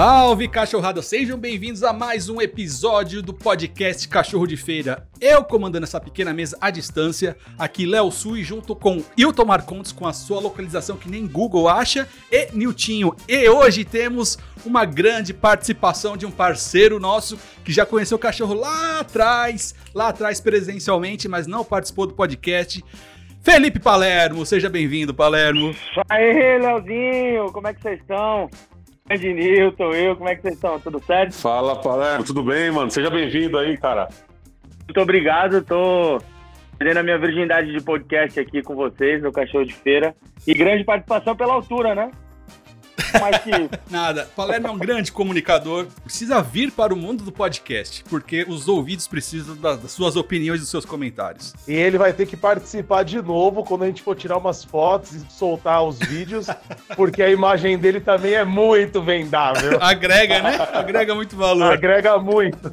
Salve cachorrada, sejam bem-vindos a mais um episódio do podcast Cachorro de Feira. Eu comandando essa pequena mesa à distância, aqui Léo Sui junto com Hilton Marcontes com a sua localização que nem Google acha e Niltinho. E hoje temos uma grande participação de um parceiro nosso que já conheceu o cachorro lá atrás, lá atrás presencialmente, mas não participou do podcast. Felipe Palermo, seja bem-vindo, Palermo. Aê, Leozinho, como é que vocês estão? Grande Newton, eu, como é que vocês estão? Tudo certo? Fala, Palermo, tudo bem, mano? Seja bem-vindo aí, cara. Muito obrigado, tô perdendo a minha virgindade de podcast aqui com vocês, no Cachorro de Feira. E grande participação pela altura, né? Que isso. Nada. Palermo é um grande comunicador. Precisa vir para o mundo do podcast, porque os ouvidos precisam das, das suas opiniões e dos seus comentários. E ele vai ter que participar de novo quando a gente for tirar umas fotos e soltar os vídeos, porque a imagem dele também é muito vendável. Agrega, né? Agrega muito valor. Agrega muito.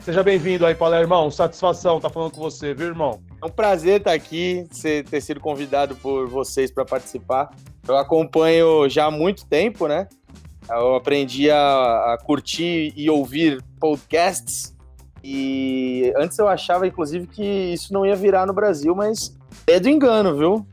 Seja bem-vindo aí, Palermão. Satisfação tá falando com você, viu, irmão? É um prazer estar aqui, ter sido convidado por vocês para participar. Eu acompanho já há muito tempo, né? Eu aprendi a, a, curtir e ouvir podcasts. E antes eu achava, inclusive, que isso não ia virar no Brasil, mas é do engano, viu?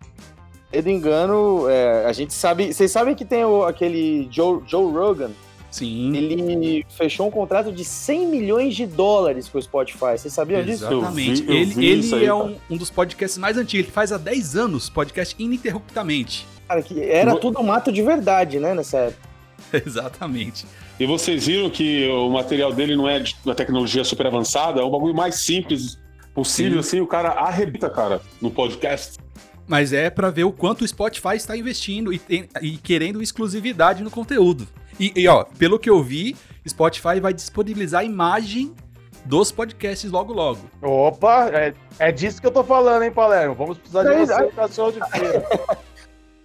É do engano. É, a gente sabe. Vocês sabem que tem o, aquele Joe, Joe Rogan? Sim. Ele fechou um contrato de 100 milhões de dólares com o Spotify. Vocês sabiam disso? Exatamente. ele ele aí, é um, um, dos podcasts mais antigos. Ele faz há 10 anos podcast ininterruptamente. Cara, que era tudo mato de verdade, né, nessa época. Exatamente. E vocês viram que o material dele não é de uma tecnologia super avançada, é um bagulho mais simples possível, Sim. assim, o cara arrebita, cara, no podcast. Mas é para ver o quanto o Spotify está investindo e, tem, e querendo exclusividade no conteúdo. E, e, ó, pelo que eu vi, Spotify vai disponibilizar a imagem dos podcasts logo logo. Opa, é, é disso que eu tô falando, hein, Palermo? Vamos precisar de você pra show de feira.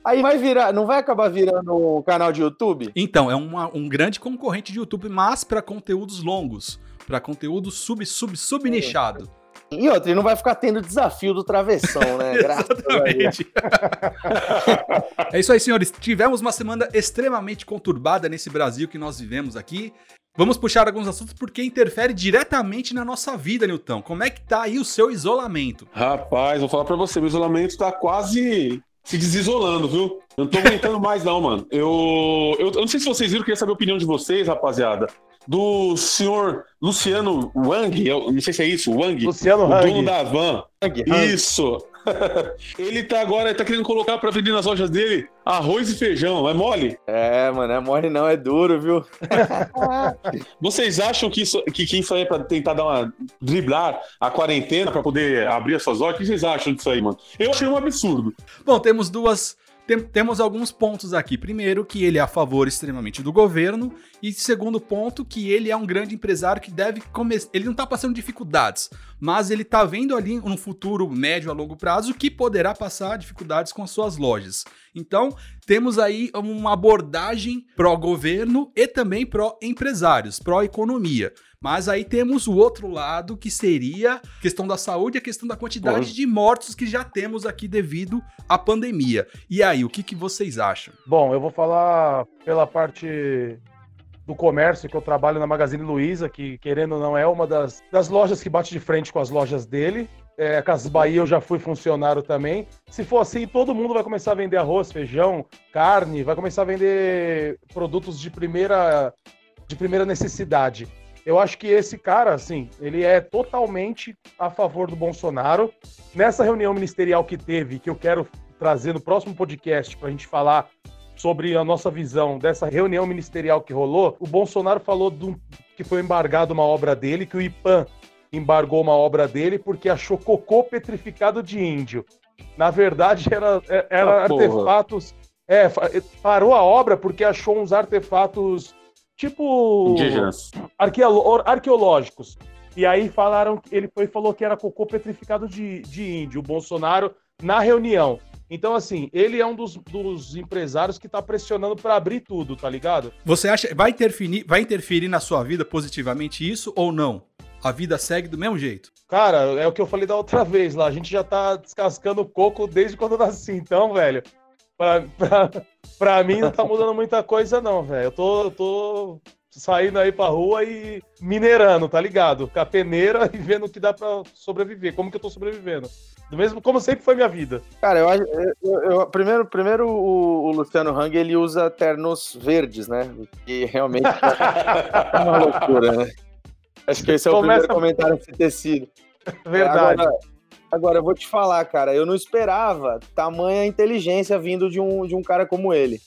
Aí vai virar, não vai acabar virando um canal de YouTube? Então, é uma, um grande concorrente de YouTube, mas para conteúdos longos, para conteúdo sub, sub, sub nichado. E outra, ele não vai ficar tendo desafio do travessão, né? Exatamente. é isso aí, senhores. Tivemos uma semana extremamente conturbada nesse Brasil que nós vivemos aqui. Vamos puxar alguns assuntos porque interfere diretamente na nossa vida, Nilton. Como é que tá aí o seu isolamento? Rapaz, vou falar para você, meu isolamento tá quase se desisolando, viu? Eu não tô aguentando mais, não, mano. Eu, eu, eu, não sei se vocês viram, queria saber a opinião de vocês, rapaziada. Do senhor Luciano Wang, eu não sei se é isso, Wang. Luciano o Wang. dono da van. Wang, Isso. ele tá agora, tá querendo colocar pra vender nas lojas dele arroz e feijão, é mole? É, mano, é mole não, é duro, viu? Vocês acham que isso, que, que isso aí é pra tentar dar uma. driblar a quarentena pra poder abrir as suas lojas? O que vocês acham disso aí, mano? Eu achei um absurdo. Bom, temos duas tem, temos alguns pontos aqui. Primeiro, que ele é a favor extremamente do governo. E segundo ponto, que ele é um grande empresário que deve começar. Ele não está passando dificuldades, mas ele está vendo ali um futuro médio a longo prazo que poderá passar dificuldades com as suas lojas. Então, temos aí uma abordagem pró-governo e também pró-empresários, pró-economia. Mas aí temos o outro lado, que seria a questão da saúde e a questão da quantidade de mortos que já temos aqui devido à pandemia. E aí, o que, que vocês acham? Bom, eu vou falar pela parte do comércio, que eu trabalho na Magazine Luiza, que, querendo ou não, é uma das, das lojas que bate de frente com as lojas dele. É, Casas Bahia eu já fui funcionário também. Se for assim, todo mundo vai começar a vender arroz, feijão, carne, vai começar a vender produtos de primeira, de primeira necessidade. Eu acho que esse cara, assim, ele é totalmente a favor do Bolsonaro. Nessa reunião ministerial que teve, que eu quero trazer no próximo podcast para a gente falar sobre a nossa visão dessa reunião ministerial que rolou, o Bolsonaro falou do, que foi embargado uma obra dele, que o IPAM embargou uma obra dele porque achou cocô petrificado de índio. Na verdade, era, era ah, artefatos. É, parou a obra porque achou uns artefatos tipo. Indígenas. arqueológicos. E aí falaram, ele foi falou que era cocô petrificado de, de índio, o Bolsonaro, na reunião. Então, assim, ele é um dos, dos empresários que está pressionando para abrir tudo, tá ligado? Você acha vai interferir, vai interferir na sua vida positivamente isso ou não? A vida segue do mesmo jeito? Cara, é o que eu falei da outra vez lá. A gente já tá descascando coco desde quando eu nasci. Então, velho, pra, pra, pra mim não tá mudando muita coisa, não, velho. Eu tô, eu tô saindo aí pra rua e minerando, tá ligado? Com a peneira e vendo o que dá pra sobreviver. Como que eu tô sobrevivendo. Do mesmo como sempre foi minha vida. Cara, eu acho. Eu, eu, primeiro, primeiro o, o, Luciano Hang ele usa ternos verdes, né? E realmente é uma loucura, né? Acho que esse é o Começa... primeiro comentário a ter sido. Verdade. Agora, agora, eu vou te falar, cara, eu não esperava tamanha inteligência vindo de um, de um cara como ele.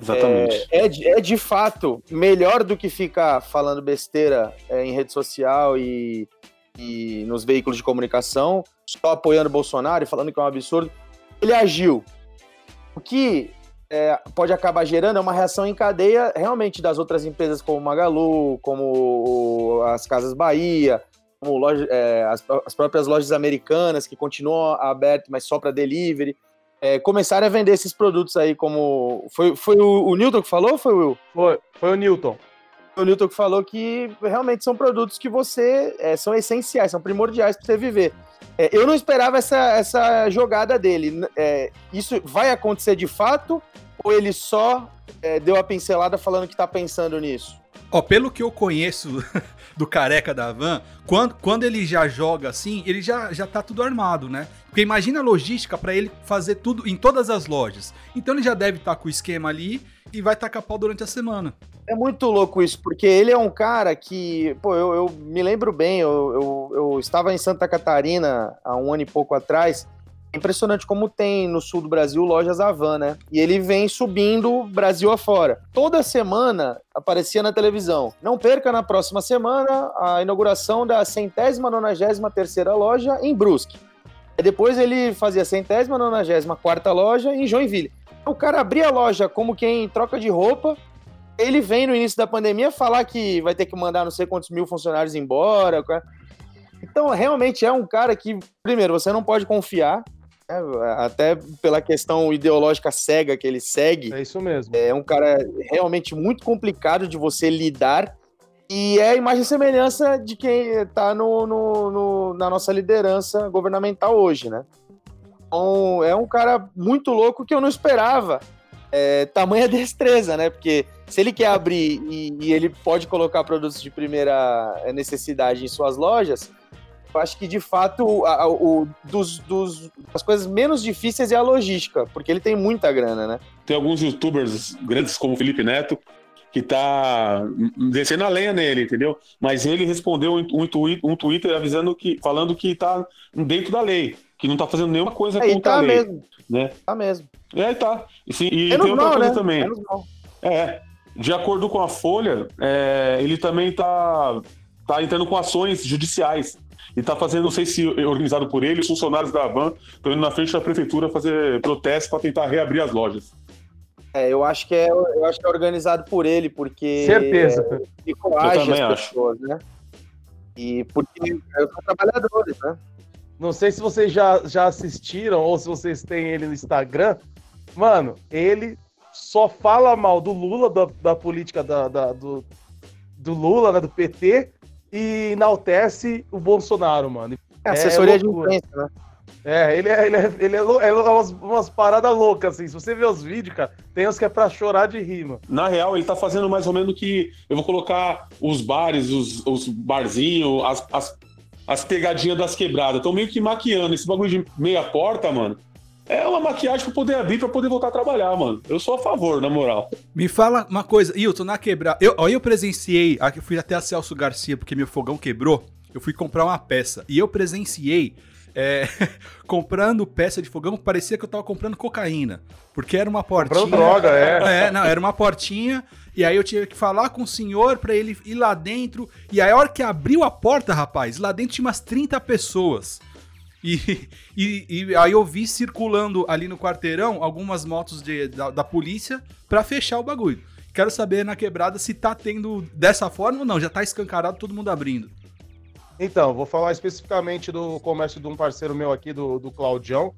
Exatamente. É, é, de, é de fato melhor do que ficar falando besteira é, em rede social e, e nos veículos de comunicação, só apoiando o Bolsonaro e falando que é um absurdo. Ele agiu. O que é, pode acabar gerando é uma reação em cadeia realmente das outras empresas como Magalu, como as Casas Bahia, como loja, é, as, as, próprias lojas americanas que continuam abertas, mas só para delivery. É, começarem a vender esses produtos aí como. Foi, foi o, o Newton que falou ou foi o Will? Foi, foi o Newton. O Newton que falou que realmente são produtos que você. É, são essenciais, são primordiais para você viver. É, eu não esperava essa, essa jogada dele. É, isso vai acontecer de fato? Ou ele só é, deu a pincelada falando que está pensando nisso? Ó, pelo que eu conheço do careca da van, quando, quando ele já joga assim, ele já, já tá tudo armado, né? Porque imagina a logística para ele fazer tudo em todas as lojas. Então ele já deve estar tá com o esquema ali e vai tacar pau durante a semana. É muito louco isso, porque ele é um cara que, pô, eu, eu me lembro bem, eu, eu, eu estava em Santa Catarina há um ano e pouco atrás impressionante como tem no sul do Brasil lojas Avan, né? E ele vem subindo Brasil afora. Toda semana aparecia na televisão. Não perca na próxima semana a inauguração da centésima nonagésima terceira loja em Brusque. E depois ele fazia a centésima nonagésima quarta loja em Joinville. O cara abria a loja como quem troca de roupa. Ele vem no início da pandemia falar que vai ter que mandar não sei quantos mil funcionários embora. Então, realmente é um cara que, primeiro, você não pode confiar. É, até pela questão ideológica cega que ele segue. É isso mesmo. É um cara realmente muito complicado de você lidar. E é a imagem e semelhança de quem está no, no, no, na nossa liderança governamental hoje, né? Então, é um cara muito louco que eu não esperava. É, tamanha destreza, né? Porque se ele quer abrir e, e ele pode colocar produtos de primeira necessidade em suas lojas, eu acho que de fato o, o dos, dos, as coisas menos difíceis é a logística, porque ele tem muita grana, né? Tem alguns youtubers grandes como o Felipe Neto que tá descendo a lenha nele, entendeu? Mas ele respondeu um, um, Twitter avisando que, falando que tá dentro da lei, que não tá fazendo nenhuma coisa é, contra tá a lei. Mesmo. Né? Tá mesmo. É, tá. E, sim, e tem outra coisa né? também. É, de acordo com a Folha, é, ele também tá, tá entrando com ações judiciais e tá fazendo, não sei se organizado por ele, os funcionários da Van estão indo na frente da prefeitura fazer protesto para tentar reabrir as lojas. É, eu acho que é, eu acho que é organizado por ele, porque certeza é, coage as pessoas, acho. né? E porque são trabalhadores, né? Não sei se vocês já, já assistiram ou se vocês têm ele no Instagram. Mano, ele só fala mal do Lula, da, da política da, da do, do Lula, né, do PT, e enaltece o Bolsonaro, mano. É, assessoria é de imprensa, né? É, ele é, ele é, ele é, é umas, umas paradas loucas, assim. Se você ver os vídeos, cara, tem uns que é pra chorar de rima. Na real, ele tá fazendo mais ou menos que. Eu vou colocar os bares, os, os barzinhos, as, as, as pegadinhas das quebradas. Estão meio que maquiando. Esse bagulho de meia porta, mano. É uma maquiagem pra poder abrir, pra poder voltar a trabalhar, mano. Eu sou a favor, na moral. Me fala uma coisa, Hilton, na quebrada. Eu, ó, eu presenciei, eu fui até a Celso Garcia porque meu fogão quebrou. Eu fui comprar uma peça e eu presenciei é, comprando peça de fogão, parecia que eu tava comprando cocaína. Porque era uma portinha. Comprando droga, é. É, não, era uma portinha. E aí eu tinha que falar com o senhor para ele ir lá dentro. E aí a hora que abriu a porta, rapaz, lá dentro tinha umas 30 pessoas. E, e, e, aí eu vi circulando ali no quarteirão algumas motos de, da, da polícia para fechar o bagulho. Quero saber na quebrada se tá tendo dessa forma ou não, já tá escancarado todo mundo abrindo. Então, vou falar especificamente do comércio de um parceiro meu aqui, do, do Claudião.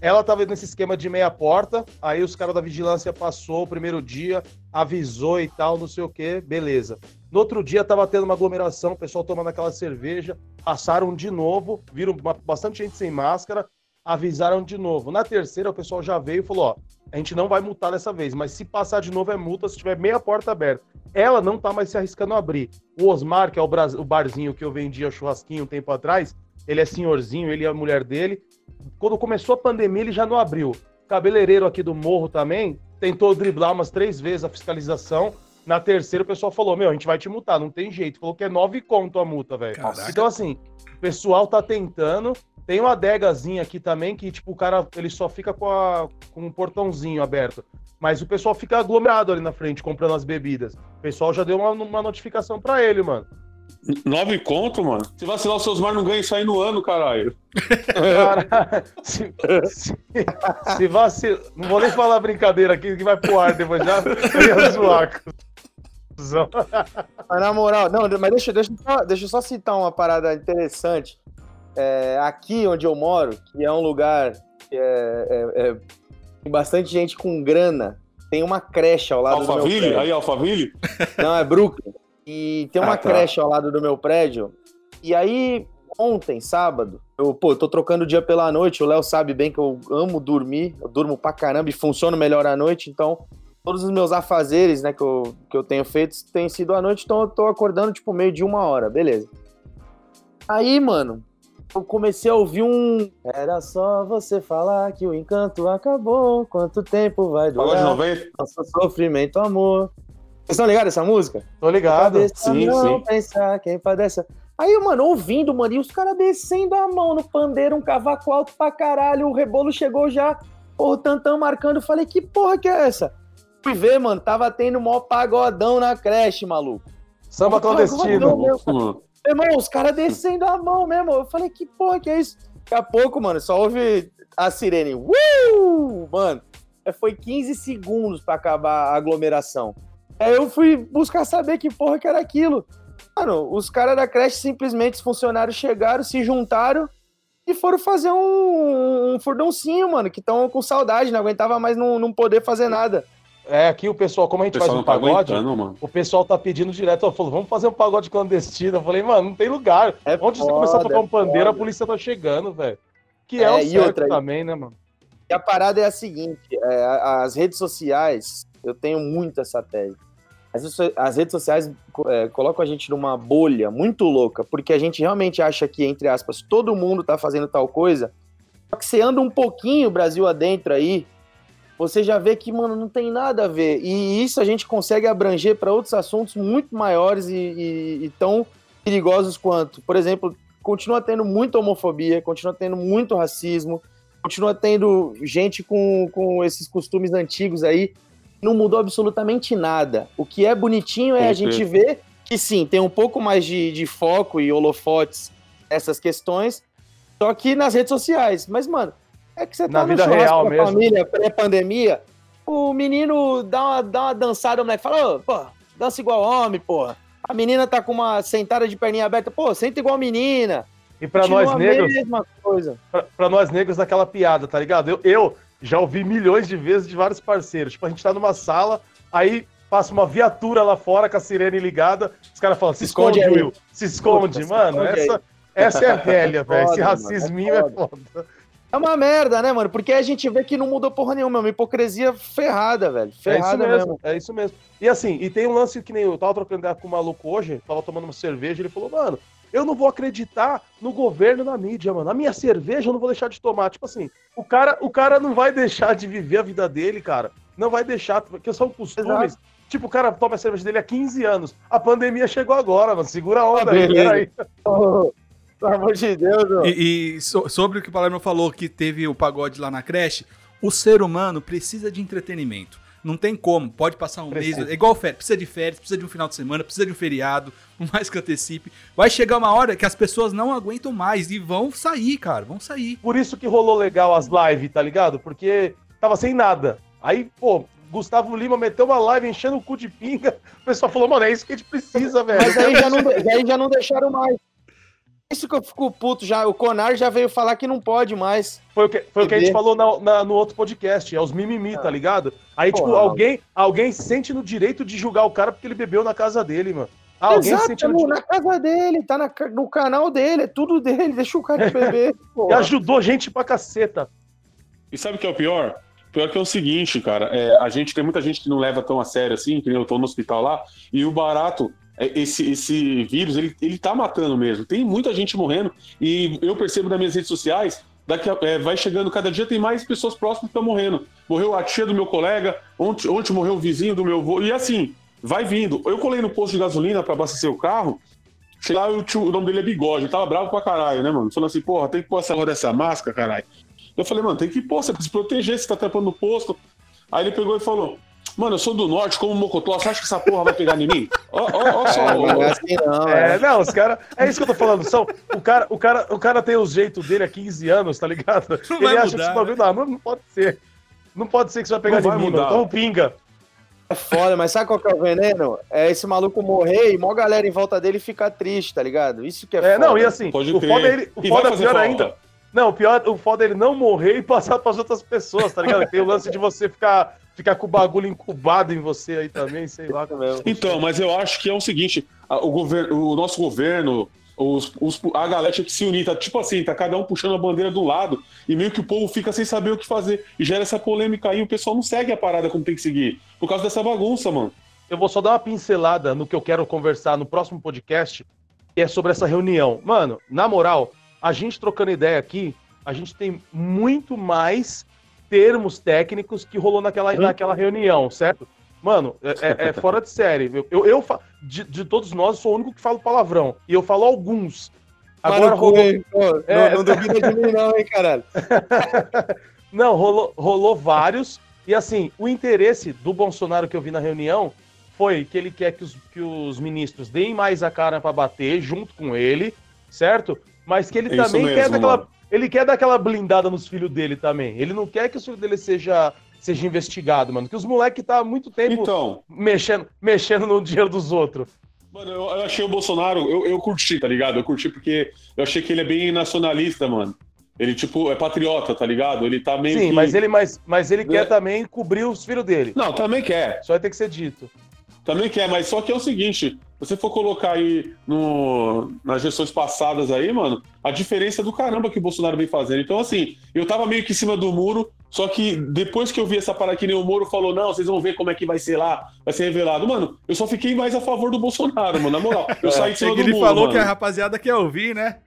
Ela tava nesse esquema de meia porta, aí os caras da vigilância passou o primeiro dia, avisou e tal, não sei o que, beleza. No outro dia tava tendo uma aglomeração, o pessoal tomando aquela cerveja, passaram de novo, viram bastante gente sem máscara, avisaram de novo. Na terceira, o pessoal já veio e falou: ó, a gente não vai multar dessa vez, mas se passar de novo é multa se tiver meia porta aberta. Ela não tá mais se arriscando a abrir. O Osmar, que é o, o barzinho que eu vendia churrasquinho um tempo atrás, ele é senhorzinho, ele e a mulher dele. Quando começou a pandemia, ele já não abriu. Cabeleireiro aqui do Morro também tentou driblar umas três vezes a fiscalização. Na terceira, o pessoal falou: Meu, a gente vai te multar, não tem jeito. Falou que é nove conto a multa, velho. Então, assim, o pessoal tá tentando. Tem uma adegazinha aqui também que, tipo, o cara ele só fica com, a, com um portãozinho aberto. Mas o pessoal fica aglomerado ali na frente comprando as bebidas. O pessoal já deu uma, uma notificação para ele, mano. Nove conto, mano? Se vacilar, os seus mar não ganha isso aí no ano, caralho. Cara, se, se, se vacilar. Não vou nem falar brincadeira aqui que vai pro ar depois já ia zoar. Mas na moral, não, mas deixa, deixa, deixa eu só citar uma parada interessante. É, aqui onde eu moro, que é um lugar que é, é, é, tem bastante gente com grana, tem uma creche ao lado Alphaville? do meu prédio. Aí, Alphaville? Não, é Brooklyn. E tem uma Ah, tá. creche ao lado do meu prédio. E aí, ontem, sábado, eu, pô, tô trocando o dia pela noite. O Léo sabe bem que eu amo dormir. Eu durmo pra caramba e funciono melhor à noite. Então, todos os meus afazeres, né, que eu, que eu tenho feito têm sido à noite. Então, eu tô acordando, tipo, meio de uma hora. Beleza. Aí, mano, eu comecei a ouvir um. Era só você falar que o encanto acabou. Quanto tempo vai durar? 90? Nosso sofrimento, amor. Vocês estão ligados essa música? Tô ligado. Cabeça Sim, não sim. pensar quem padece. Aí, mano, ouvindo, mano, e os caras descendo a mão no pandeiro, um cavaco alto pra caralho, o rebolo chegou já, porra, o Tantão marcando, eu falei, que porra que é essa? Fui ver, mano, tava tendo mó pagodão na creche, maluco. Samba Pagodão, clandestino. meu. Irmão, os caras descendo a mão mesmo. Eu falei, que porra que é isso? Daqui a pouco, mano, só ouve a sirene. Uh! Mano, é, foi 15 segundos pra acabar a aglomeração. Aí eu fui buscar saber que porra que era aquilo. Mano, os caras da creche simplesmente, os funcionários chegaram, se juntaram e foram fazer um, um mano, que estão com saudade, não aguentava mais não, não poder fazer nada. É, aqui o pessoal, como a o gente faz um tá pagode, mano. o pessoal tá pedindo direto. Ela falou, vamos fazer um pagode clandestino. Eu falei, mano, não tem lugar. É Onde você foda, começar a tocar um é pandeiro, a polícia tá chegando, velho. Que é, É, o e certo outra também, né, mano? E a parada é a seguinte: é, as redes sociais, eu tenho muito essa tese. As, redes- as redes sociais é, colocam a gente numa bolha muito louca, porque a gente realmente acha que, entre aspas, todo mundo tá fazendo tal coisa. Só que você anda um pouquinho o Brasil adentro aí, você já vê que, mano, não tem nada a ver. E isso a gente consegue abranger para outros assuntos muito maiores e, e- e tão perigosos quanto. Por exemplo, continua tendo muita homofobia, continua tendo muito racismo, continua tendo gente com, com esses costumes antigos aí. Não mudou absolutamente nada. O que é bonitinho é a gente ver que sim, tem um pouco mais de, de foco e holofotes nessas questões, só que nas redes sociais. Mas, mano, é que você Na tá no vida real mesmo. família, pré-pandemia, o menino dá uma, dá uma dançada, o moleque fala, ô, pô, dança igual homem, porra. A menina tá com uma sentada de perninha aberta, pô, senta igual menina. E pra Continua nós negros, pra nós negros daquela piada, tá ligado? Eu, eu já ouvi milhões de vezes de vários parceiros. Tipo, a gente tá numa sala, aí passa uma viatura lá fora com a sirene ligada, os caras falam, se, Se esconde, esconde. Will, se esconde, Puta, se mano. esconde essa, essa é velha, velho. Esse Foda, mano, é racisminho é foda. É uma merda, né, mano? Porque a gente vê que não mudou porra nenhuma, é uma hipocrisia ferrada, velho. É isso Ferrada mesmo, mesmo. é isso mesmo. E assim, e tem um lance que nem eu tava trocando ideia com o maluco hoje, tava tomando uma cerveja, ele falou, mano, eu não vou acreditar no governo na mídia, mano. A minha cerveja eu não vou deixar de tomar. Tipo assim, o cara, o cara não vai deixar de viver a vida dele, cara. Não vai deixar, porque são costumes. Tipo, o cara toma a cerveja dele há 15 anos. A pandemia chegou agora, mano. Segura a onda Ah, aí, peraí. Pelo amor de Deus, mano. E, e so- sobre o que o Palermo falou, que teve o pagode lá na creche, o ser humano precisa de entretenimento. Não tem como, pode passar um Precisa. mês, é igual férias, precisa de férias, precisa de um final de semana, precisa de um feriado, por mais que antecipe. Vai chegar uma hora que as pessoas não aguentam mais e vão sair, cara, vão sair. Por isso que rolou legal as lives, tá ligado? Porque tava sem nada. Aí, pô, Gustavo Lima meteu uma live enchendo o cu de pinga. O pessoal falou, mano, é isso que a gente precisa, velho. Mas aí já, não, aí já não deixaram mais. Isso que eu fico puto já. O Conar já veio falar que não pode mais. Foi o que, foi o que a gente falou na- na- no outro podcast, é os mimimi, tá ligado? Aí, tipo, Porra, alguém, alguém sente no direito de julgar o cara porque ele bebeu na casa dele, mano. Ah, alguém Exato, se sentindo no- na casa dele, tá na no canal dele, é tudo dele, deixa o cara beber. E ajudou gente pra caceta. E sabe o que é o pior? O pior que é o seguinte, cara, é, a gente tem muita gente que não leva tão a sério assim, que nem eu tô no hospital lá, e o barato, é, esse, esse vírus, ele, ele tá matando mesmo. Tem muita gente morrendo, e eu percebo nas minhas redes sociais, daqui a- é, vai chegando, cada dia tem mais pessoas próximas que estão morrendo. Morreu a tia do meu colega, ontem, ontem morreu o vizinho do meu avô, e assim, vai vindo. Eu colei no posto de gasolina para abastecer o carro, sei lá, o, tio- o nome dele é Bigode, tava bravo pra caralho, né, mano? Falando assim, porra, tem que pôr essa dessa máscara, caralho. Eu falei, mano, tem que pôr, você precisa se proteger, você tá trampando no posto. Aí ele pegou e falou, mano, eu sou do norte, como mocotó, você acha que essa porra vai pegar em mim? Ó, ó, ó só, É, não é assim não, É, é. não, os caras. É isso que eu tô falando. São, o, cara, o, cara, o cara tem o jeito dele há 15 anos, tá ligado? Não Ele acha mudar, que esse bagulho não, não, não pode ser. Não pode ser que isso vai pegar Não de vai mim, mudar. mano. Então pinga. É foda, mas sabe qual que é o veneno? É esse maluco morrer e mó galera em volta dele ficar triste, tá ligado? Isso que é, É, foda. não, e assim, pode o crer. foda é ele. O E foda é pior falta. ainda. Não, o pior, o foda é ele não morrer e passar pras outras pessoas, tá ligado? Tem o lance de você ficar, ficar com o bagulho incubado em você aí também, sei lá. mesmo. Então, mas eu acho que é o seguinte: o, governo, o nosso governo, os, os- a galera tinha que se unir, tá tipo assim, tá cada um puxando a bandeira do lado, e meio que o povo fica sem saber o que fazer. E gera essa polêmica aí, o pessoal não segue a parada como tem que seguir. Por causa dessa bagunça, mano. Eu vou só dar uma pincelada no que eu quero conversar no próximo podcast, que é sobre essa reunião. Mano, na moral, a gente trocando ideia aqui, a gente tem muito mais termos técnicos que rolou naquela, naquela reunião, certo? Mano, é, é- é fora de série. Eu, eu, de, de todos nós, sou o único que falo palavrão. E eu falo alguns. Agora Mano, rolou. pô, É. não, não duvida de mim não, hein, caralho. Não, rolou, rolou vários. E assim, o interesse do Bolsonaro que eu vi na reunião foi que ele quer que os, que os ministros deem mais a cara pra bater junto com ele, certo? Mas que ele É também quer mesmo, daquela, mano. Ele quer dar aquela blindada nos filhos dele também. Ele não quer que o filho dele seja, seja investigado, mano. Que os moleques tá há muito tempo Então, mexendo, mexendo no dinheiro dos outros. mano, eu, eu achei o Bolsonaro, eu, eu curti, tá ligado? Eu curti porque eu achei que ele é bem nacionalista, mano. Ele, tipo, é patriota, tá ligado? Ele tá meio Sim, que... mas ele, mas, mas ele É. quer também cobrir os filhos dele. Não, também quer. Só vai ter que ser dito. Também quer, mas só que é o seguinte, se você for colocar aí no, nas gestões passadas aí, mano, a diferença é do caramba que o Bolsonaro vem fazendo. Então, assim, eu tava meio que em cima do muro, só que depois que eu vi essa parada que nem o Moro falou, não, vocês vão ver como é que vai ser lá, vai ser revelado. Mano, eu só fiquei mais a favor do Bolsonaro, mano, na moral. Eu saí de cima do Ele muro, falou mano. que a rapaziada quer ouvir, né?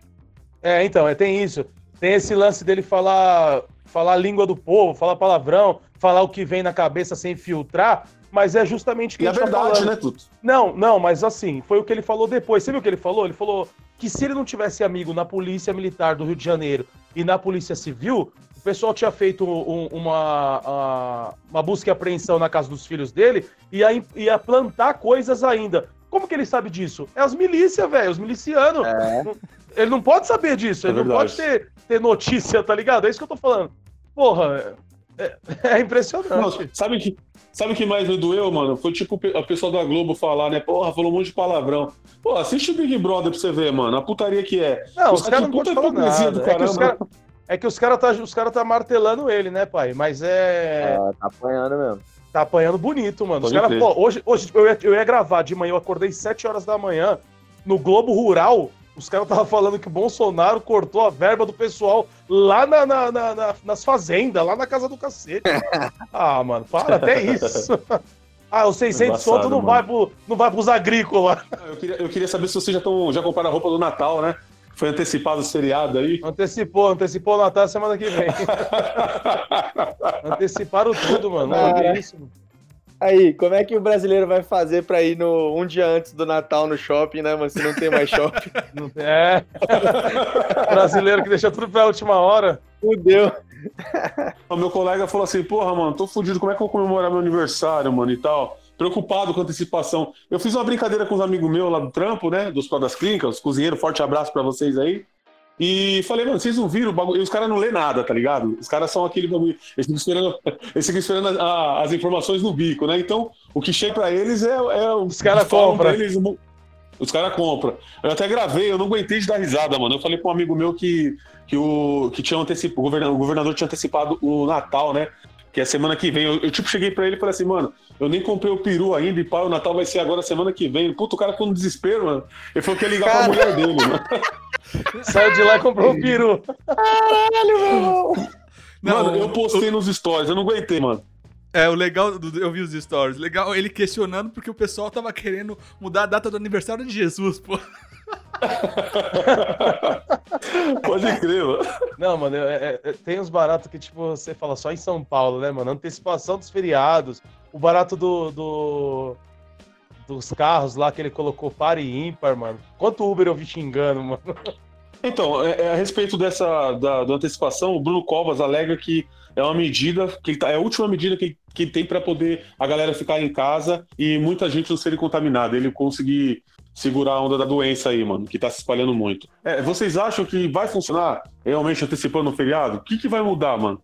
É, então, é, tem isso. Tem esse lance dele falar, falar a língua do povo, falar palavrão, falar o que vem na cabeça sem filtrar, mas é justamente o que E a é gente tá verdade, falando. né, Tuto? Não, não, mas assim, foi o que ele falou depois. Você viu o que ele falou? Ele falou que se ele não tivesse amigo na Polícia Militar do Rio de Janeiro e na Polícia Civil, o pessoal tinha feito um- uma, a- uma busca e apreensão na casa dos filhos dele e ia, ia plantar coisas ainda. Como que ele sabe disso? É as milícias, velho, os milicianos. É. Ele não pode saber disso, É ele não verdade. pode ter, ter notícia, tá ligado? É isso que eu tô falando. Porra, é, é impressionante. Não, sabe o que, sabe o que mais me doeu, mano? Foi tipo a pessoa da Globo falar, né? Porra, falou um monte de palavrão. Pô, assiste o Big Brother pra você ver, mano. A putaria que é. Não, Os os caras caras não puta hipocrisia nada. do É que os caras é que os cara tá, os cara tá martelando ele, né, pai? Mas é. Ah, tá apanhando mesmo. Tá apanhando bonito, mano. Os caras, pô, hoje, hoje eu, ia, eu ia gravar de manhã, eu acordei 7 horas da manhã. No Globo Rural, os caras estavam falando que o Bolsonaro cortou a verba do pessoal lá na, na- na- na- nas fazendas, lá na casa do cacete. ah, mano, para, até isso. Ah, os 600 Embaçado, conto não mano. vai, pro, não vai pros agrícolas. Ah, Eu queria, eu queria saber se vocês já, tão, já compraram a roupa do Natal, né? Foi antecipado esse feriado aí. Antecipou, antecipou o Natal semana que vem. Anteciparam tudo, mano. Não, Ah. que isso, mano. Aí, como é que o brasileiro vai fazer pra ir no, um dia antes do Natal no shopping, né, mano? Se não tem mais shopping. É. Brasileiro que deixa tudo pra última hora. Fudeu. O meu colega falou assim: Porra, mano, tô fudido, como é que eu vou comemorar meu aniversário, mano, e tal? Preocupado com a antecipação. Eu fiz uma brincadeira com os amigos meus lá do trampo, né? Do Hospital das Clínicas, os cozinheiros, forte abraço pra vocês aí. E falei, mano, vocês não viram o bagulho? E os caras não lê nada, tá ligado? Os caras são aquele bagulho. Eles ficam esperando, eles ficam esperando a- as informações no bico, né? Então, o que chega pra eles é, é Os cara que falam compra. pra Eles, os caras compram. Eu até gravei, eu não aguentei de dar risada, mano. Eu falei pra um amigo meu que, que, o, que tinha antecipado, o governador, o governador tinha antecipado o Natal, né? Que é semana que vem. Eu, eu, tipo, cheguei pra ele e falei assim, mano, eu nem comprei o peru ainda e pá, o Natal vai ser agora semana que vem. Puta, o cara ficou no desespero, mano. Ele falou que ia ligar cara... pra mulher dele, mano. Saiu de lá e comprou o peru. Caralho, meu irmão. Mano, eu postei nos stories, eu não aguentei, mano. É, o legal, eu vi os stories. Legal ele questionando porque o pessoal tava querendo mudar a data do aniversário de Jesus, pô. Pode crer, mano. Não, mano, é, é, tem uns baratos que, tipo, você fala só em São Paulo, né, mano? Antecipação dos feriados, o barato do, do dos carros lá que ele colocou par e ímpar, mano. Quanto Uber eu vi xingando, mano? Então, é, é, a respeito dessa da, da, antecipação, o Bruno Covas alega que é uma medida, que tá, é a última medida que, que tem para poder a galera ficar em casa e muita gente não ser contaminada. Ele conseguir segurar a onda da doença aí, mano, que tá se espalhando muito. É, vocês acham que vai funcionar realmente antecipando o feriado? O que, que vai mudar, mano?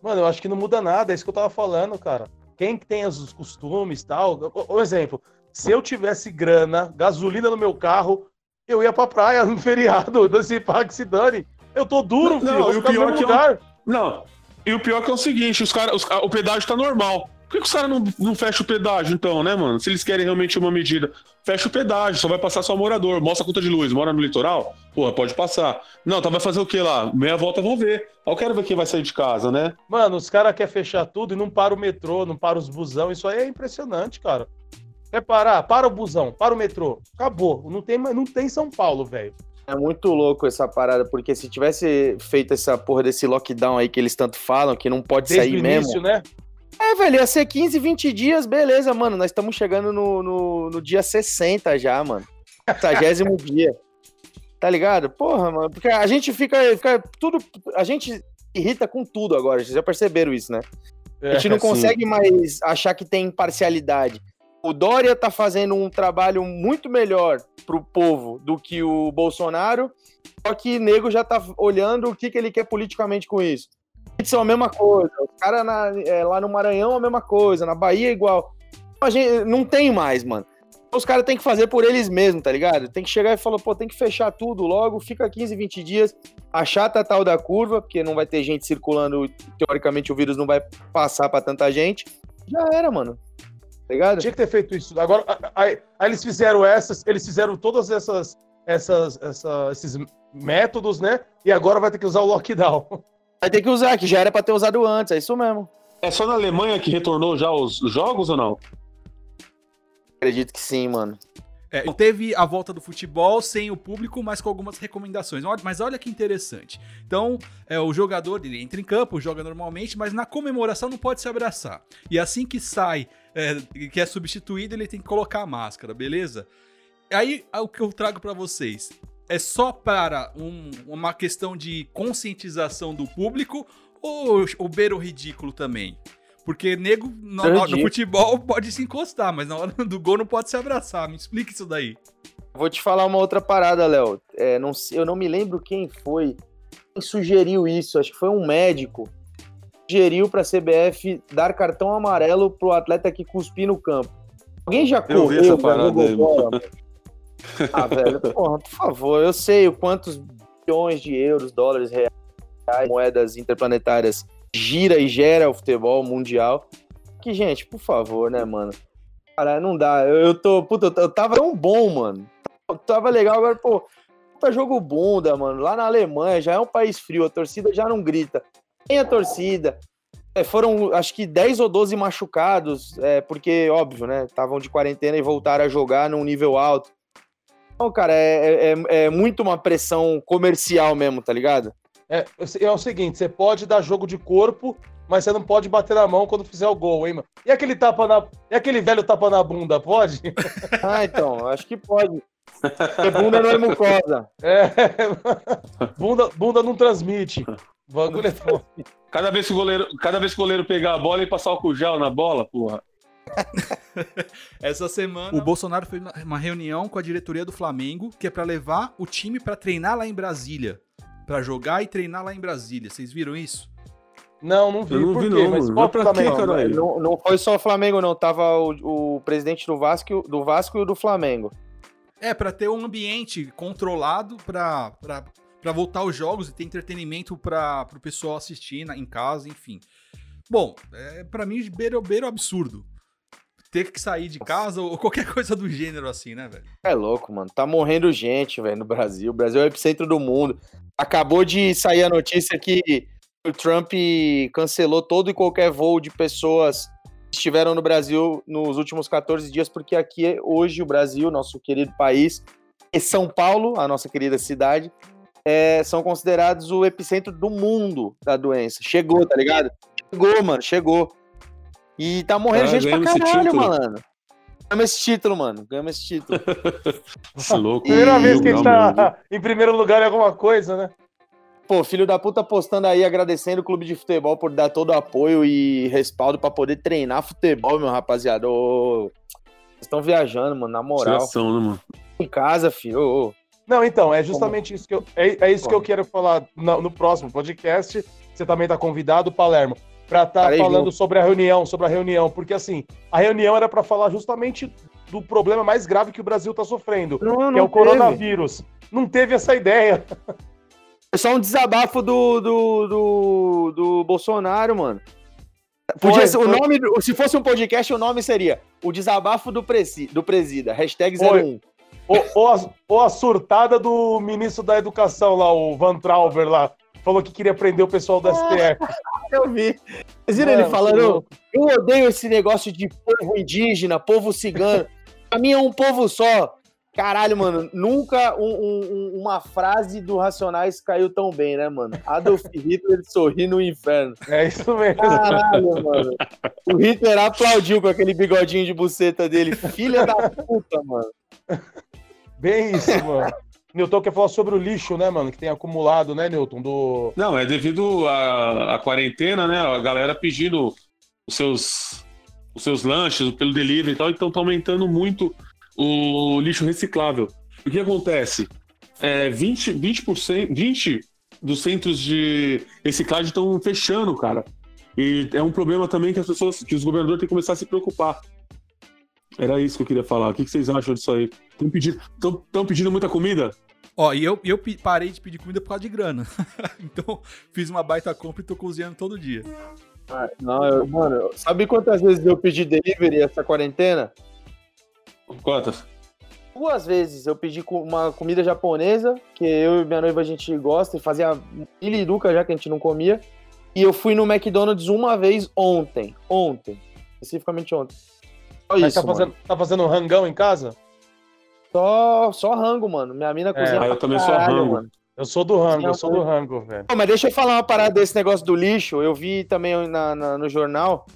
Mano, eu acho que não muda nada, é isso que eu tava falando, cara. Quem tem os costumes e tal. O exemplo, se eu tivesse grana, gasolina no meu carro, eu ia pra praia no feriado, desse parque se dane. Eu tô duro, filho. Não, e o pior que lugar. Eu... Não, e o pior que é o seguinte, os cara, os, o pedágio tá normal. Por que, que os caras não, não fecham o pedágio, então, né, mano? Se eles querem realmente uma medida, fecha o pedágio, só vai passar só morador. Mostra a conta de luz, mora no litoral? Porra, pode passar. Não, tá, vai fazer o quê lá? Meia volta vão ver. Eu quero ver quem vai sair de casa, né? Mano, os caras querem fechar tudo e não para o metrô, não para os busão. Isso aí é impressionante, cara. Quer parar? Para o busão, para o metrô. Acabou. Não tem, não tem São Paulo, velho. É muito louco essa parada, porque se tivesse feito essa porra desse lockdown aí que eles tanto falam, que não pode Desde sair mesmo. Início, né? É, velho, ia ser 15, 20 dias, beleza, mano. Nós estamos chegando no, no, no, dia 60 já, mano. 60 dia. Tá ligado? Porra, mano. Porque a gente fica, fica. Tudo. A gente irrita com tudo agora. Vocês já perceberam isso, né? a gente não é, consegue sim. mais achar que tem imparcialidade. O Dória tá fazendo um trabalho muito melhor pro povo do que o Bolsonaro, só que nego já tá olhando o que, que ele quer politicamente com isso são a mesma coisa. Os caras é, lá no Maranhão a mesma coisa, na Bahia igual. A gente não tem mais, mano. Os caras têm que fazer por eles mesmos, tá ligado? Tem que chegar e falar, pô, tem que fechar tudo logo, fica 15, 20 dias, achata a tal da curva, porque não vai ter gente circulando, teoricamente o vírus não vai passar para tanta gente. Já era, mano. Tá ligado? Tinha que ter feito isso. Agora, aí, aí eles fizeram essas, eles fizeram todas essas, essas, essa, esses métodos, né? E agora vai ter que usar o lockdown. Vai ter que usar, que já era pra ter usado antes, é isso mesmo. É só na Alemanha que retornou já os jogos ou não? Acredito que sim, mano. É, teve a volta do futebol sem o público, mas com algumas recomendações. Mas olha que interessante. Então, é, o jogador ele entra em campo, joga normalmente, mas na comemoração não pode se abraçar. E assim que sai, é, que é substituído, ele tem que colocar a máscara, beleza? Aí o que eu trago para vocês é só para um, uma questão de conscientização do público ou o beiro ridículo também? Porque nego no, no, no, futebol pode se encostar, mas na hora do gol não pode se abraçar. Me explica isso daí. Vou te falar uma outra parada, Léo. É, não, eu não me lembro quem foi quem sugeriu isso. Acho que foi um médico. Sugeriu para a CBF dar cartão amarelo pro atleta que cuspir no campo. Alguém já correu? Eu vi essa parada aí, ah, velho, porra, por favor, eu sei o quantos bilhões de euros, dólares, reais, moedas interplanetárias gira e gera o futebol mundial. Que, gente, por favor, né, mano? Cara, não dá. Eu, eu tô. Puta, eu tava tão bom, mano. Eu tava legal, agora, pô. Tá jogo bunda, mano. Lá na Alemanha já é um país frio, a torcida já não grita. Tem a torcida. É, foram, acho que 10 ou 12 machucados, é, porque, óbvio, né? Estavam de quarentena e voltaram a jogar num nível alto. Não, cara, é, é, é muito uma pressão comercial mesmo, tá ligado? É, é o seguinte, você pode dar jogo de corpo, mas você não pode bater na mão quando fizer o gol, hein, mano? E aquele tapa na. E aquele velho tapa na bunda, pode? Ah, então, acho que pode. Porque bunda não é mucosa. É. Bunda, bunda não transmite. O bagulho é cada vez que o goleiro, cada vez que o goleiro pegar a bola e passar o gel na bola, porra. Essa semana o Bolsonaro fez uma reunião com a diretoria do Flamengo, que é para levar o time para treinar lá em Brasília, para jogar e treinar lá em Brasília. Vocês viram isso? Não, não vi. Eu não por vi, quê? Não, mas qual pra quê, cara? Não, não foi só o Flamengo, não. Tava o, o presidente do Vasco, do Vasco e o do Flamengo. É, para ter um ambiente controlado para para voltar os jogos e ter entretenimento para o pessoal assistir na, em casa, enfim. Bom, é, para mim, beira, beira absurdo. Ter que sair de casa ou qualquer coisa do gênero assim, né, velho? É louco, mano. Tá morrendo gente, velho, no Brasil. O Brasil é o epicentro do mundo. Acabou de sair a notícia que o Trump cancelou todo e qualquer voo de pessoas que estiveram no Brasil nos últimos 14 dias, porque aqui, hoje, o Brasil, nosso querido país, e São Paulo, a nossa querida cidade, é, são considerados o epicentro do mundo da doença. Chegou, tá ligado? Chegou, mano, chegou. E tá morrendo Ah, gente pra caralho, título. malandro. Ganhamos esse título, mano. Ganhamos esse título. É louco. Primeira vez que a gente tá em primeiro lugar em alguma coisa, né? Pô, filho da puta postando aí, agradecendo o clube de futebol por dar todo o apoio e respaldo pra poder treinar futebol, meu rapaziada. Ô, Vocês estão viajando, mano, na moral. Tiração, né, mano? Em casa, filho. Ô, ô. Não, então, é justamente isso que eu, é, é isso que eu Como? quero falar no, no próximo podcast. Você também tá convidado, Palermo, pra estar Estarei falando junto. sobre a reunião, sobre a reunião, porque assim, a reunião era pra falar justamente do problema mais grave que o Brasil tá sofrendo, Não, que é não o teve. coronavírus. Não teve essa ideia. É só um desabafo do, do, do, do Bolsonaro, mano. Podia Foi, ser, o nome, do- se fosse um podcast, o nome seria O Desabafo do, presi, do Presida. Hashtag Foi. 01. Ou, ou, a, ou a surtada do ministro da Educação lá, o Van Trauber lá, falou que queria prender o pessoal do STF. Eu vi. Vocês viram ele Mano, falando? Eu odeio esse negócio de povo indígena, povo cigano. pra mim é um povo só. Caralho, mano, nunca um- um- uma frase do Racionais caiu tão bem, né, mano? Adolf Hitler sorri no inferno. É isso mesmo. Caralho, mano. O Hitler aplaudiu com aquele bigodinho de buceta dele. Filha da puta, mano. Bem isso, mano. Newton quer falar sobre o lixo, né, mano? Que tem acumulado, né, Newton? Do. Não, é devido à, à quarentena, né? A galera pedindo os seus, os seus lanches pelo delivery e tal, então tá aumentando muito o lixo reciclável. O que acontece? É, 20, 20%, 20 dos centros de reciclagem estão fechando, cara. E é um problema também que as pessoas, que os governadores têm que começar a se preocupar. Era isso que eu queria falar. O que vocês acham disso aí? Estão pedindo, pedindo muita comida? Ó, e eu, eu parei de pedir comida por causa de grana. então, fiz uma baita compra e tô cozinhando todo dia. Não, eu, mano, sabe quantas vezes eu pedi delivery essa quarentena? Quantas? Duas vezes eu pedi uma comida japonesa, que eu e minha noiva a gente gosta, e fazia iliruca já que a gente não comia. E eu fui no McDonald's uma vez ontem. Ontem. Especificamente ontem. Só Mas isso, tá mano. fazendo, tá fazendo um rangão em casa? Só, só rango, mano. Minha mina cozinha ah, pra eu também sou caralho, rango. mano. Eu sou do rango, eu sou do rango, velho. Mas deixa eu falar uma parada desse negócio do lixo. Eu vi também na, na- no jornal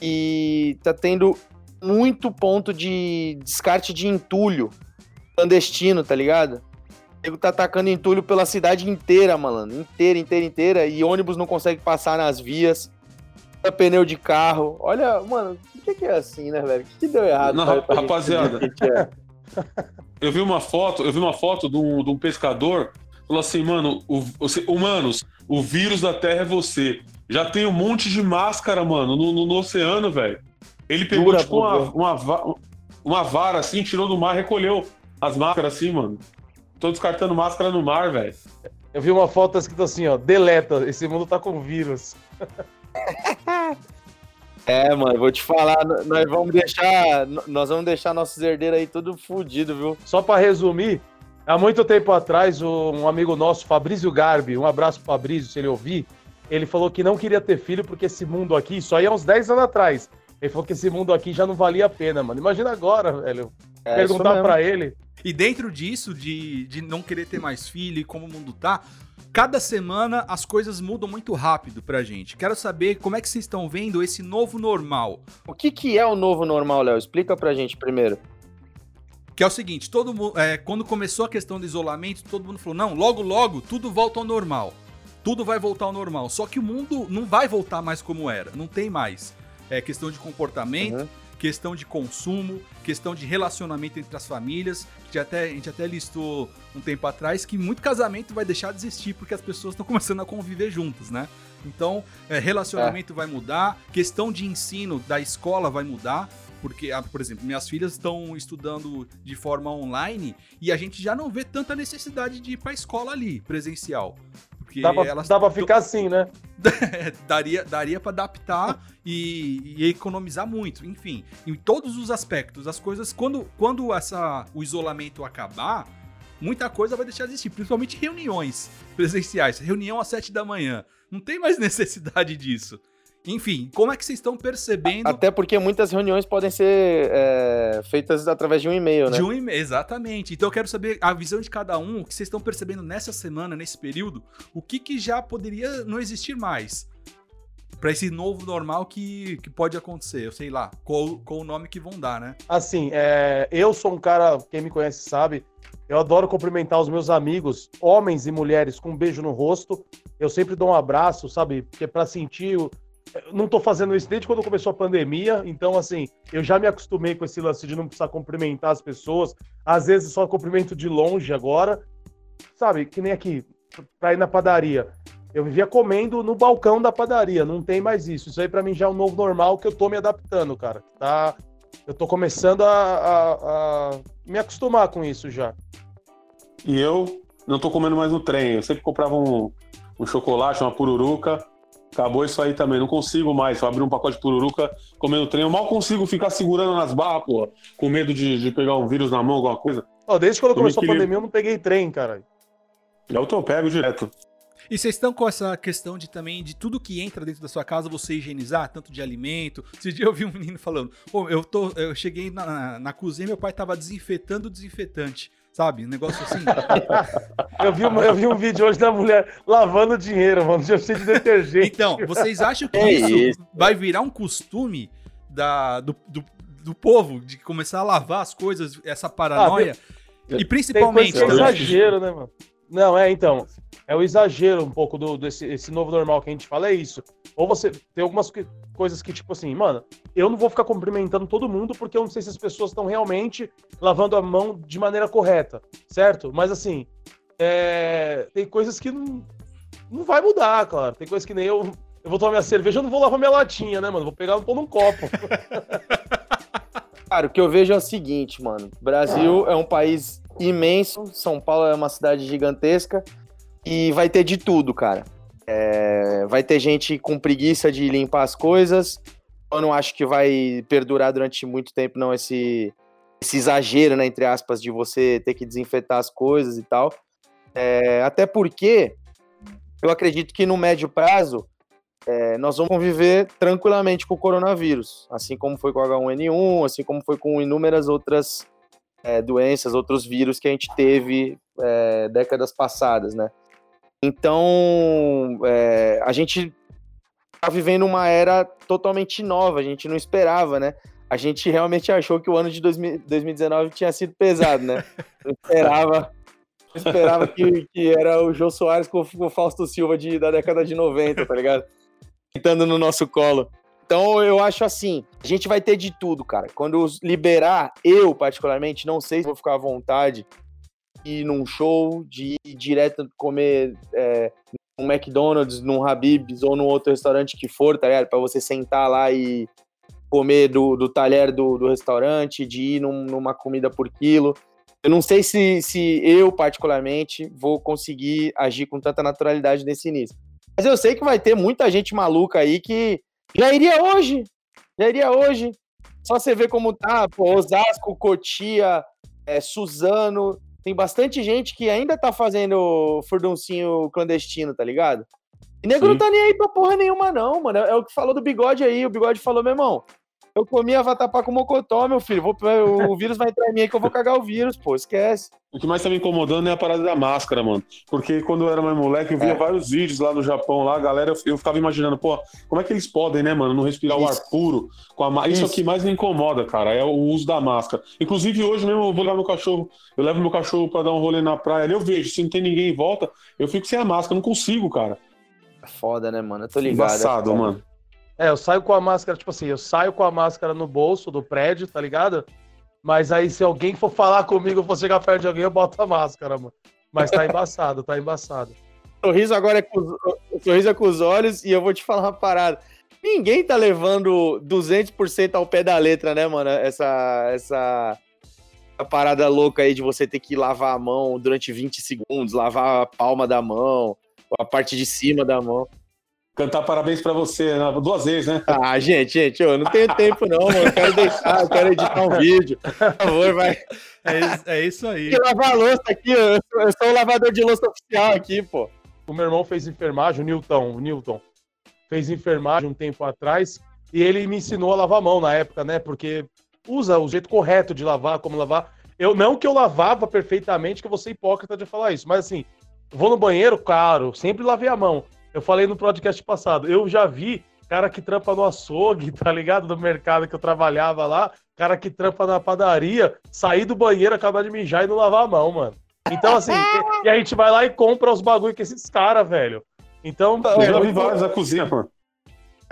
e tá tendo muito ponto de descarte de entulho clandestino, tá ligado? O nego tá atacando entulho pela cidade inteira, malandro. Inteira, inteira, inteira. E ônibus não consegue passar nas vias. Pneu de carro. Olha, mano, por que, que é assim, né, velho? O que, que deu errado? Não, gente rapaziada. o que é? Eu vi uma foto, eu vi uma foto de um, de um pescador, falou assim, mano, o, você- humanos, o vírus da Terra é você. Já tem um monte de máscara, mano, no, no- no oceano, velho. Ele pegou Jura, tipo uma, uma, uma vara assim, tirou do mar, recolheu as máscaras assim, mano. Tô descartando máscara no mar, velho. Eu vi uma foto escrita assim, ó, deleta, esse mundo tá com vírus. É, mano, vou te falar, nós vamos deixar, nós vamos deixar nossos herdeiros aí tudo fudido, viu? Só pra resumir, há muito tempo atrás, um amigo nosso, Fabrício Garbi, um abraço pro Fabrício, se ele ouvir, ele falou que não queria ter filho porque esse mundo aqui, isso aí há uns 10 anos atrás, ele falou que esse mundo aqui já não valia a pena, mano. Imagina agora, velho, É, perguntar pra ele. E dentro disso, de, de não querer ter mais filho e como o mundo tá, cada semana as coisas mudam muito rápido pra gente. Quero saber como é que vocês estão vendo esse novo normal. O que, que é o novo normal, Léo? Explica pra gente primeiro. Que é o seguinte, todo mundo, é, quando começou a questão do isolamento, todo mundo falou: não, logo, logo, tudo volta ao normal. Tudo vai voltar ao normal. Só que o mundo não vai voltar mais como era. Não tem mais. É questão de comportamento, Uhum. Questão de consumo, questão de relacionamento entre as famílias. Gente, até, a gente até listou um tempo atrás que muito casamento vai deixar de existir porque as pessoas estão começando a conviver juntas, né? Então, é, relacionamento vai mudar, questão de ensino da escola vai mudar. Porque, ah, por exemplo, minhas filhas estão estudando de forma online e a gente já não vê tanta necessidade de ir para a escola ali, presencial. Porque Dá pra, elas dá pra ficar assim, né? daria daria para adaptar e, e, economizar muito. Enfim, em todos os aspectos, as coisas quando quando essa o isolamento acabar, muita coisa vai deixar de existir, principalmente reuniões presenciais, reunião às sete da manhã. Não tem mais necessidade disso. Enfim, como é que vocês estão percebendo? Até porque muitas reuniões podem ser é, feitas através de um e-mail, né? De um e-mail, exatamente. Então eu quero saber a visão de cada um, o que vocês estão percebendo nessa semana, nesse período, o que, que já poderia não existir mais para esse novo normal que, que pode acontecer. Eu sei lá, qual, qual o nome que vão dar, né? Assim, é, eu sou um cara, quem me conhece sabe, eu adoro cumprimentar os meus amigos, homens e mulheres, com um beijo no rosto. Eu sempre dou um abraço, sabe? Porque é para sentir o não tô fazendo isso desde quando começou a pandemia, então assim, eu já me acostumei com esse lance de não precisar cumprimentar as pessoas, às vezes só cumprimento de longe agora, sabe, que nem aqui, pra ir na padaria. Eu vivia comendo no balcão da padaria, não tem mais isso. Isso aí para mim já é um novo normal que eu tô me adaptando, cara. Tá? Eu tô começando a, a, a me acostumar com isso já. E eu não tô comendo mais no trem. Eu sempre comprava um, um chocolate, uma pururuca, Acabou isso aí também, não consigo mais. Eu abrir um pacote de pururuca comendo trem. Eu mal consigo ficar segurando nas barras, pô, com medo de, de pegar um vírus na mão, alguma coisa. Oh, desde quando começou a pandemia, eu não peguei trem, cara. Eu tô, pego direto. E vocês estão com essa questão de também de tudo que entra dentro da sua casa você higienizar, tanto de alimento. Esse dia eu vi um menino falando: Pô, eu, tô, eu cheguei na, na, na cozinha meu pai tava desinfetando o desinfetante sabe? Um negócio assim. eu, vi, eu vi um vídeo hoje da mulher lavando dinheiro, mano, já sei de detergente. Então, vocês acham que é isso, isso, vai virar um costume da, do, do, do, povo de começar a lavar as coisas, essa paranoia? Ah, e principalmente. Tem coisa que é exagero, né, mano? Não, é, então. É o exagero um pouco do, desse esse novo normal que a gente fala, é isso. Ou você tem algumas coisas que, tipo assim, mano, eu não vou ficar cumprimentando todo mundo porque eu não sei se as pessoas estão realmente lavando a mão de maneira correta, certo? Mas assim, é, tem coisas que não, não vai mudar, claro. Tem coisas que nem eu. Eu vou tomar minha cerveja, eu não vou lavar minha latinha, né, mano? Vou pegar e pôr num copo. Cara, o que eu vejo é o seguinte, mano. Brasil é um país imenso, São Paulo é uma cidade gigantesca e vai ter de tudo, cara. É, vai ter gente com preguiça de limpar as coisas. Eu não acho que vai perdurar durante muito tempo, não, esse, esse exagero, né, entre aspas, de você ter que desinfetar as coisas e tal. É, até porque eu acredito que no médio prazo é, nós vamos conviver tranquilamente com o coronavírus, assim como foi com o H1N1, assim como foi com inúmeras outras é, doenças, outros vírus que a gente teve é, décadas passadas, né? Então, é, a gente está vivendo uma era totalmente nova, a gente não esperava, né? A gente realmente achou que o ano de 2019 tinha sido pesado, né? Esperava, esperava que, que era o Jô Soares com, o Fausto Silva de, da década de 90, tá ligado? Tentando no nosso colo. Então eu acho assim, a gente vai ter de tudo, cara. Quando liberar, eu particularmente não sei se vou ficar à vontade ir num show, de ir direto comer é, McDonald's, num Habib's ou num outro restaurante que for, tá ligado? Pra você sentar lá e comer do, do talher do, do restaurante, de ir num, numa comida por quilo. Eu não sei se, se eu, particularmente, vou conseguir agir com tanta naturalidade nesse início. Mas eu sei que vai ter muita gente maluca aí que já iria hoje. Já iria hoje. Só você ver como tá, pô, Osasco, Cotia, é, Suzano, tem bastante gente que ainda tá fazendo furduncinho clandestino, tá ligado? E nego Sim. não tá nem aí pra porra nenhuma, não, mano. É o que falou do bigode aí. O bigode falou, meu irmão, eu comi a vatapá com mocotó, meu filho. Vou, o vírus vai entrar em mim aí que eu vou cagar o vírus, pô. Esquece. O que mais tá me incomodando é a parada da máscara, mano. Porque quando eu era mais moleque, eu via é. vários vídeos lá no Japão, lá, a galera, eu, ficava imaginando, pô, como é que eles podem, né, mano, não respirar Isso. o ar puro com a Isso. Isso é o que mais me incomoda, cara, é o uso da máscara. Inclusive, hoje mesmo eu vou levar meu cachorro, eu levo meu cachorro pra dar um rolê na praia ali, eu vejo, se não tem ninguém em volta, eu fico sem a máscara, não consigo, cara. É foda, né, mano? Eu tô ligado. Embaçado, é mano. É, eu saio com a máscara, tipo assim, eu saio com a máscara no bolso do prédio, tá ligado? Mas aí, se alguém for falar comigo, for chegar perto de alguém, eu boto a máscara, mano. Mas tá embaçado, tá embaçado. O sorriso agora é com, sorriso é com os olhos e eu vou te falar uma parada. Ninguém tá levando 200% ao pé da letra, né, mano? Essa, essa, essa parada louca aí de você ter que lavar a mão durante 20 segundos, lavar a palma da mão, a parte de cima da mão. Cantar parabéns pra você né? duas vezes, né? Ah, gente, gente, eu não tenho tempo não, mano. Eu quero deixar, eu quero editar um vídeo. Por favor, vai. É, isso- é isso aí. Tem que lavar a louça aqui, eu sou, eu sou o lavador de louça oficial aqui, pô. O meu irmão fez enfermagem, o Newton, o Newton, fez enfermagem um tempo atrás e ele me ensinou a lavar a mão na época, né? Porque usa o jeito correto de lavar, como lavar. Eu não que eu lavava perfeitamente, que eu vou ser hipócrita de falar isso, mas assim, vou no banheiro, claro, sempre lavei a mão. Eu falei no podcast passado, eu já vi cara que trampa no açougue, tá ligado? Do mercado que eu trabalhava lá, cara que trampa na padaria, sair do banheiro, acabar de mijar e não lavar a mão, mano. Então, assim, e, e a gente vai lá e compra os bagulho com esses caras, velho. Então, Eu é já vi muito- vários da cozinha, mano.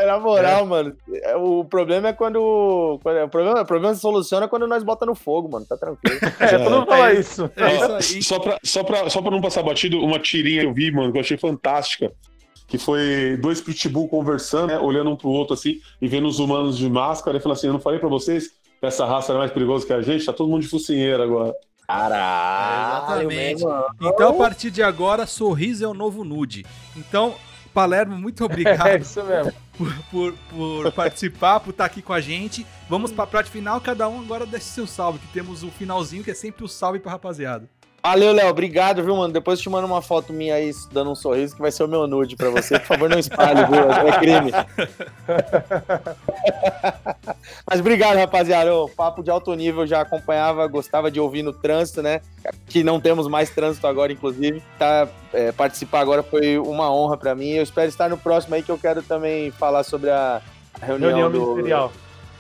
Na moral, mano, é, o problema é quando. quando- o, problema, o problema se soluciona quando nós bota no fogo, mano. Tá tranquilo. é, todo mundo fala É isso. É isso aí. Só pra, só, pra, só pra não passar batido, uma tirinha que eu vi, mano, que eu achei fantástica. Que foi dois pitbull conversando, né, olhando um pro outro assim, e vendo os humanos de máscara, e falando assim: Eu não falei pra vocês que essa raça era mais perigosa que a gente? Tá todo mundo de focinheira agora. Caralho, Exatamente. meu irmão. Então, a partir de agora, sorriso é o novo nude. Então, Palermo, muito É obrigado isso mesmo. por, por participar, por estar aqui com a gente. Vamos pra parte final, cada um agora deixe seu salve, que temos o finalzinho, que é sempre o salve pra rapaziada. Valeu, Léo. Obrigado, viu, mano? Depois eu te mando uma foto minha aí dando um sorriso que vai ser o meu nude pra você. Por favor, não espalhe, viu? É crime. Mas obrigado, rapaziada. O papo de alto nível já acompanhava, gostava de ouvir no trânsito, né? Que não temos mais trânsito agora, inclusive. Tá, é, participar agora foi uma honra pra mim. Eu espero estar no próximo aí que eu quero também falar sobre a reunião, Reunião do, ministerial.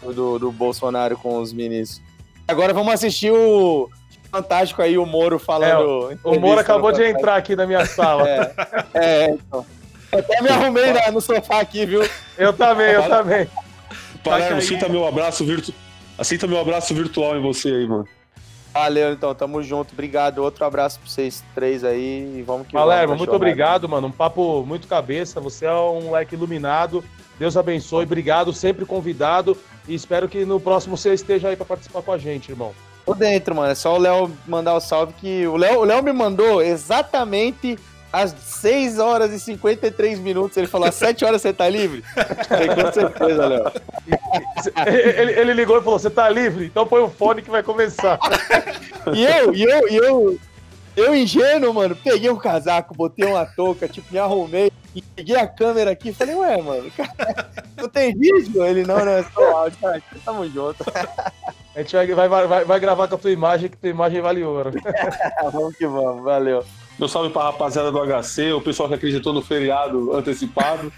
do, do Bolsonaro com os ministros. Agora vamos assistir o Fantástico aí, o Moro falando. É, O Moro acabou de entrar aqui na minha sala. É, é, então. Eu até me arrumei na- no sofá aqui, viu? Eu também, eu também. Palermo, sinta meu abraço virtual. Sinta meu abraço virtual em você aí, mano. Valeu, então, tamo junto. Obrigado. Outro abraço pra vocês três aí e vamos que Palermo, muito obrigado, mano. Um papo muito cabeça. Você é um moleque iluminado. Deus abençoe. Obrigado, sempre convidado. E espero que no próximo você esteja aí pra participar com a gente, irmão. Tô dentro, mano. É só o Léo mandar o salve que. O Léo, o Léo me mandou exatamente às 6 horas e 53 minutos. Ele falou: às 7 horas você tá livre? Falei, com certeza, Léo. Ele, ele ligou e falou: Você tá livre? Então põe o fone que vai começar. E eu, e eu, e eu, eu ingênuo, mano, peguei um casaco, botei uma touca, tipo, me arrumei, e peguei a câmera aqui e falei, ué, mano, cara, não tem vídeo? Ele, não, não, é só áudio. Cara, tamo junto. A gente vai, vai, vai, vai gravar com a tua imagem, que tua imagem vale ouro. vamos que vamos, valeu. Meu salve pra rapaziada do HC, o pessoal que acreditou no feriado antecipado.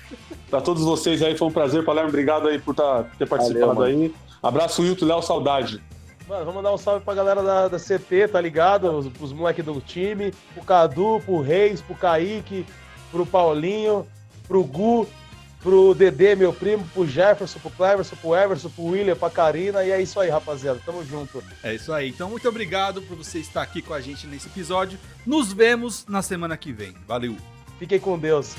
pra todos vocês aí, foi um prazer. Palermo, obrigado aí por tá, ter participado Valeu, aí. Abraço, Wilton, Léo, saudade. Mano, vamos dar um salve pra galera da, da CT, tá ligado? Os, os moleques do time, pro Cadu, pro Reis, pro Kaique, pro Paulinho, pro Gu, pro Dedê, meu primo, pro Jefferson, pro Cleverson, pro Everson, pro William, pra Karina. E é isso aí, rapaziada. Tamo junto. É isso aí. Então, muito obrigado por você estar aqui com a gente nesse episódio. Nos vemos na semana que vem. Valeu! Fiquem com Deus.